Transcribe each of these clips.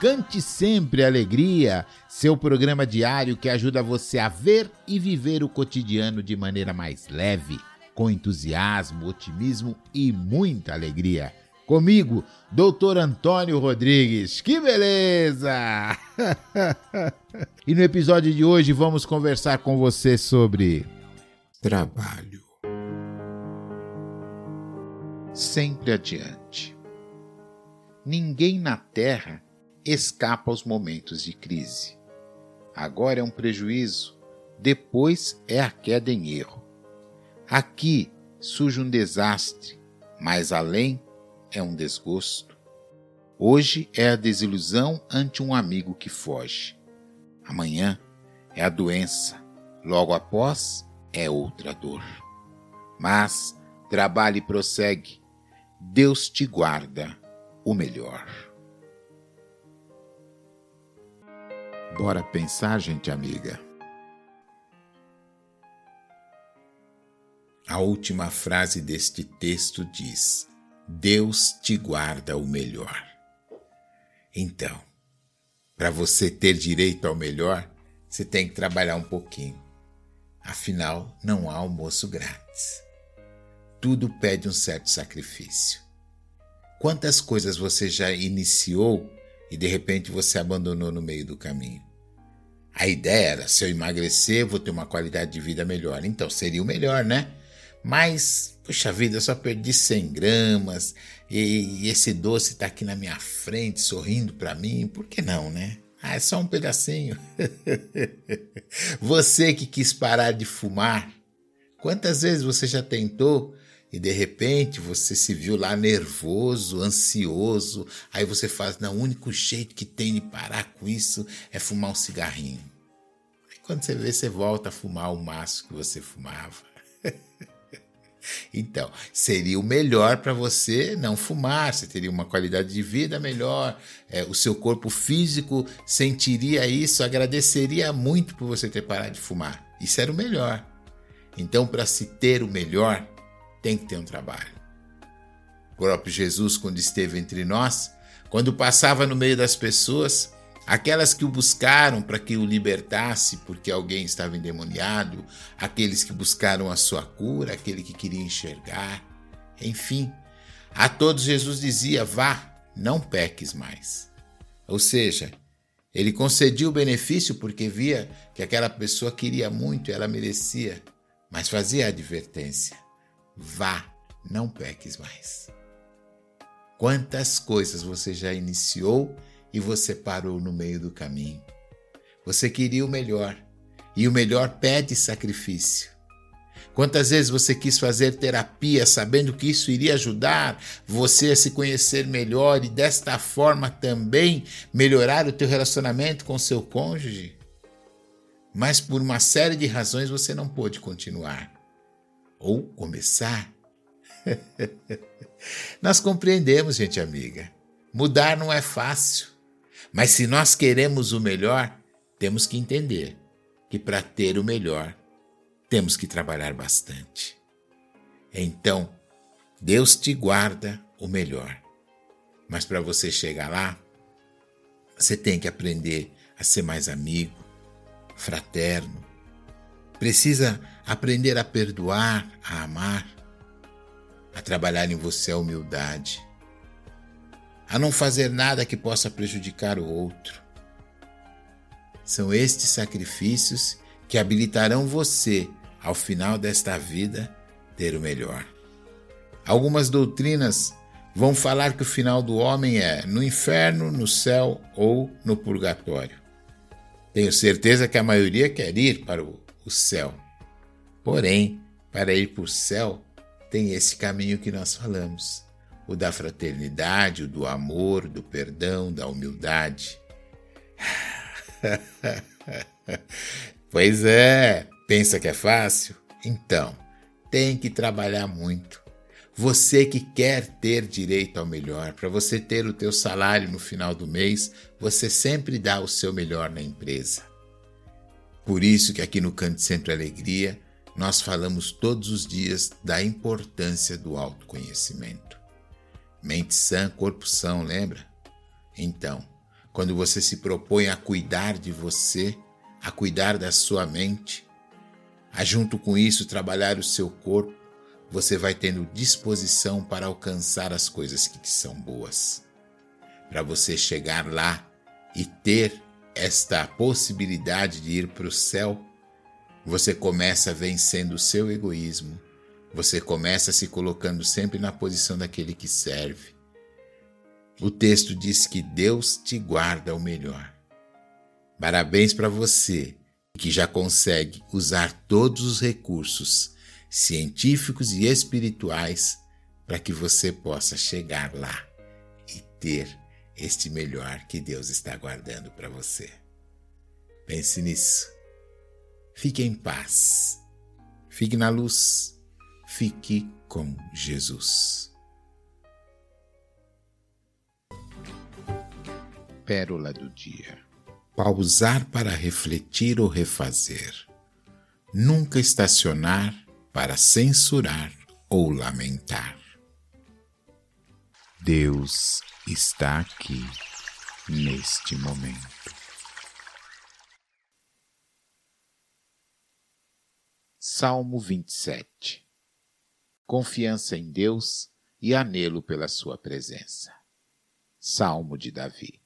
Cante sempre alegria, seu programa diário que ajuda você a ver e viver o cotidiano de maneira mais leve, com entusiasmo, otimismo e muita alegria. Comigo, Doutor Antônio Rodrigues. Que beleza! e no episódio de hoje vamos conversar com você sobre trabalho. Sempre adiante. Ninguém na Terra escapa aos momentos de crise. Agora é um prejuízo, depois é a queda em erro. Aqui surge um desastre, mais além é um desgosto. Hoje é a desilusão ante um amigo que foge. Amanhã é a doença, logo após é outra dor. Mas trabalhe e prossegue. Deus te guarda o melhor. Bora pensar, gente amiga. A última frase deste texto diz: Deus te guarda o melhor. Então, para você ter direito ao melhor, você tem que trabalhar um pouquinho. Afinal, não há almoço grátis. Tudo pede um certo sacrifício. Quantas coisas você já iniciou e de repente você abandonou no meio do caminho? A ideia era: se eu emagrecer, vou ter uma qualidade de vida melhor. Então seria o melhor, né? Mas, puxa vida, eu só perdi 100 gramas e, e esse doce está aqui na minha frente, sorrindo para mim. Por que não, né? Ah, é só um pedacinho. você que quis parar de fumar, quantas vezes você já tentou e de repente você se viu lá nervoso, ansioso, aí você faz, não, o único jeito que tem de parar com isso é fumar um cigarrinho. Aí quando você vê, você volta a fumar o maço que você fumava. Então, seria o melhor para você não fumar, você teria uma qualidade de vida melhor, é, o seu corpo físico sentiria isso, agradeceria muito por você ter parado de fumar. Isso era o melhor. Então, para se ter o melhor, tem que ter um trabalho. O próprio Jesus, quando esteve entre nós, quando passava no meio das pessoas, aquelas que o buscaram para que o libertasse porque alguém estava endemoniado, aqueles que buscaram a sua cura, aquele que queria enxergar, enfim, a todos Jesus dizia: vá, não peques mais. Ou seja, ele concedia o benefício porque via que aquela pessoa queria muito ela merecia, mas fazia a advertência: vá, não peques mais. Quantas coisas você já iniciou e você parou no meio do caminho? Você queria o melhor e o melhor pede sacrifício. Quantas vezes você quis fazer terapia sabendo que isso iria ajudar você a se conhecer melhor e desta forma também melhorar o teu relacionamento com seu cônjuge? Mas por uma série de razões você não pôde continuar ou começar. nós compreendemos, gente amiga. Mudar não é fácil, mas se nós queremos o melhor, temos que entender que para ter o melhor, temos que trabalhar bastante. Então, Deus te guarda o melhor. Mas para você chegar lá, você tem que aprender a ser mais amigo, fraterno. Precisa aprender a perdoar, a amar, a trabalhar em você a humildade, a não fazer nada que possa prejudicar o outro. São estes sacrifícios que habilitarão você, ao final desta vida, ter o melhor. Algumas doutrinas vão falar que o final do homem é no inferno, no céu ou no purgatório. Tenho certeza que a maioria quer ir para o, céu. Porém, para ir para o céu, tem esse caminho que nós falamos: o da fraternidade, o do amor, do perdão, da humildade. pois é, pensa que é fácil? Então, tem que trabalhar muito você que quer ter direito ao melhor, para você ter o teu salário no final do mês, você sempre dá o seu melhor na empresa. Por isso que aqui no Canto Sempre Alegria, nós falamos todos os dias da importância do autoconhecimento. Mente sã, corpo são, lembra? Então, quando você se propõe a cuidar de você, a cuidar da sua mente, a junto com isso trabalhar o seu corpo, você vai tendo disposição para alcançar as coisas que te são boas. Para você chegar lá e ter esta possibilidade de ir para o céu, você começa vencendo o seu egoísmo, você começa se colocando sempre na posição daquele que serve. O texto diz que Deus te guarda o melhor. Parabéns para você que já consegue usar todos os recursos científicos e espirituais para que você possa chegar lá e ter este melhor que Deus está guardando para você. Pense nisso. Fique em paz. Fique na luz. Fique com Jesus. Pérola do dia. Pausar para refletir ou refazer. Nunca estacionar para censurar ou lamentar. Deus está aqui neste momento. Salmo 27 Confiança em Deus e anelo pela Sua presença. Salmo de Davi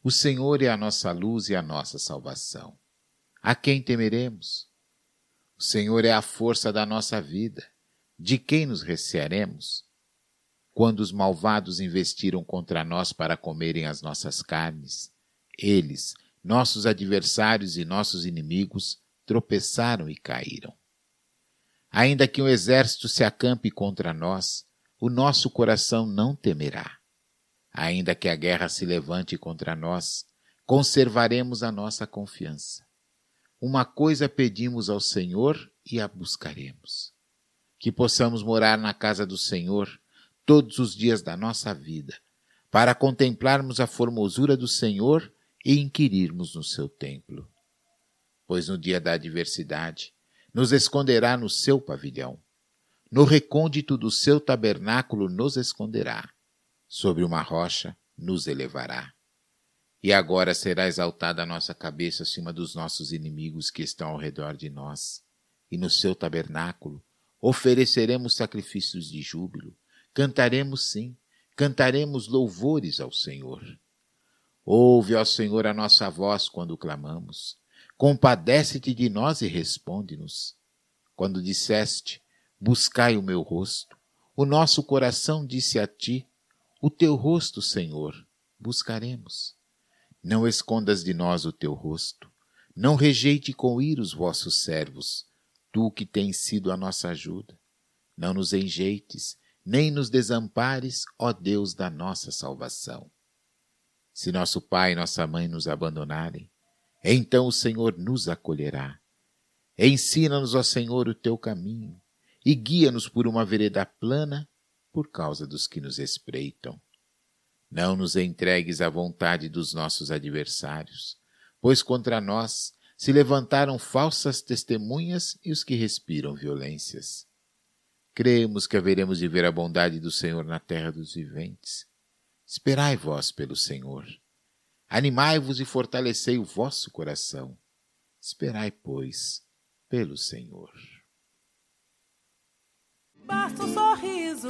O Senhor é a nossa luz e a nossa salvação. A quem temeremos? O Senhor é a força da nossa vida. De quem nos recearemos? Quando os malvados investiram contra nós para comerem as nossas carnes, eles, nossos adversários e nossos inimigos, tropeçaram e caíram. Ainda que um exército se acampe contra nós, o nosso coração não temerá. Ainda que a guerra se levante contra nós, conservaremos a nossa confiança. Uma coisa pedimos ao Senhor e a buscaremos: que possamos morar na casa do Senhor todos os dias da nossa vida, para contemplarmos a formosura do Senhor e inquirirmos no seu templo. Pois no dia da adversidade nos esconderá no seu pavilhão, no recôndito do seu tabernáculo nos esconderá, sobre uma rocha nos elevará. E agora será exaltada a nossa cabeça acima dos nossos inimigos que estão ao redor de nós. E no seu tabernáculo ofereceremos sacrifícios de júbilo. Cantaremos sim, cantaremos louvores ao Senhor. Ouve, ó Senhor, a nossa voz quando clamamos. Compadece-te de nós e responde-nos. Quando disseste, buscai o meu rosto, o nosso coração disse a ti, o teu rosto, Senhor, buscaremos. Não escondas de nós o teu rosto. Não rejeite com ira os vossos servos, tu que tens sido a nossa ajuda. Não nos enjeites, nem nos desampares, ó Deus da nossa salvação. Se nosso pai e nossa mãe nos abandonarem, então o Senhor nos acolherá. Ensina-nos, ó Senhor, o teu caminho, e guia-nos por uma vereda plana por causa dos que nos espreitam. Não nos entregues à vontade dos nossos adversários, pois contra nós se levantaram falsas testemunhas e os que respiram violências. Cremos que haveremos de ver a bondade do Senhor na terra dos viventes. Esperai vós pelo Senhor. Animai-vos e fortalecei o vosso coração. Esperai, pois, pelo Senhor. Basta um sorriso,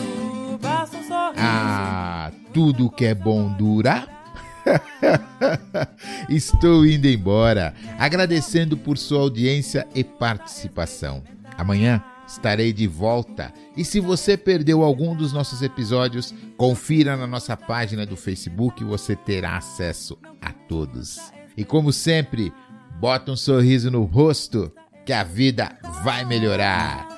basta um sorriso. Ah, tudo que é bom dura. Estou indo embora, agradecendo por sua audiência e participação. Amanhã estarei de volta. E se você perdeu algum dos nossos episódios, confira na nossa página do Facebook, você terá acesso a todos. E como sempre, bota um sorriso no rosto que a vida vai melhorar.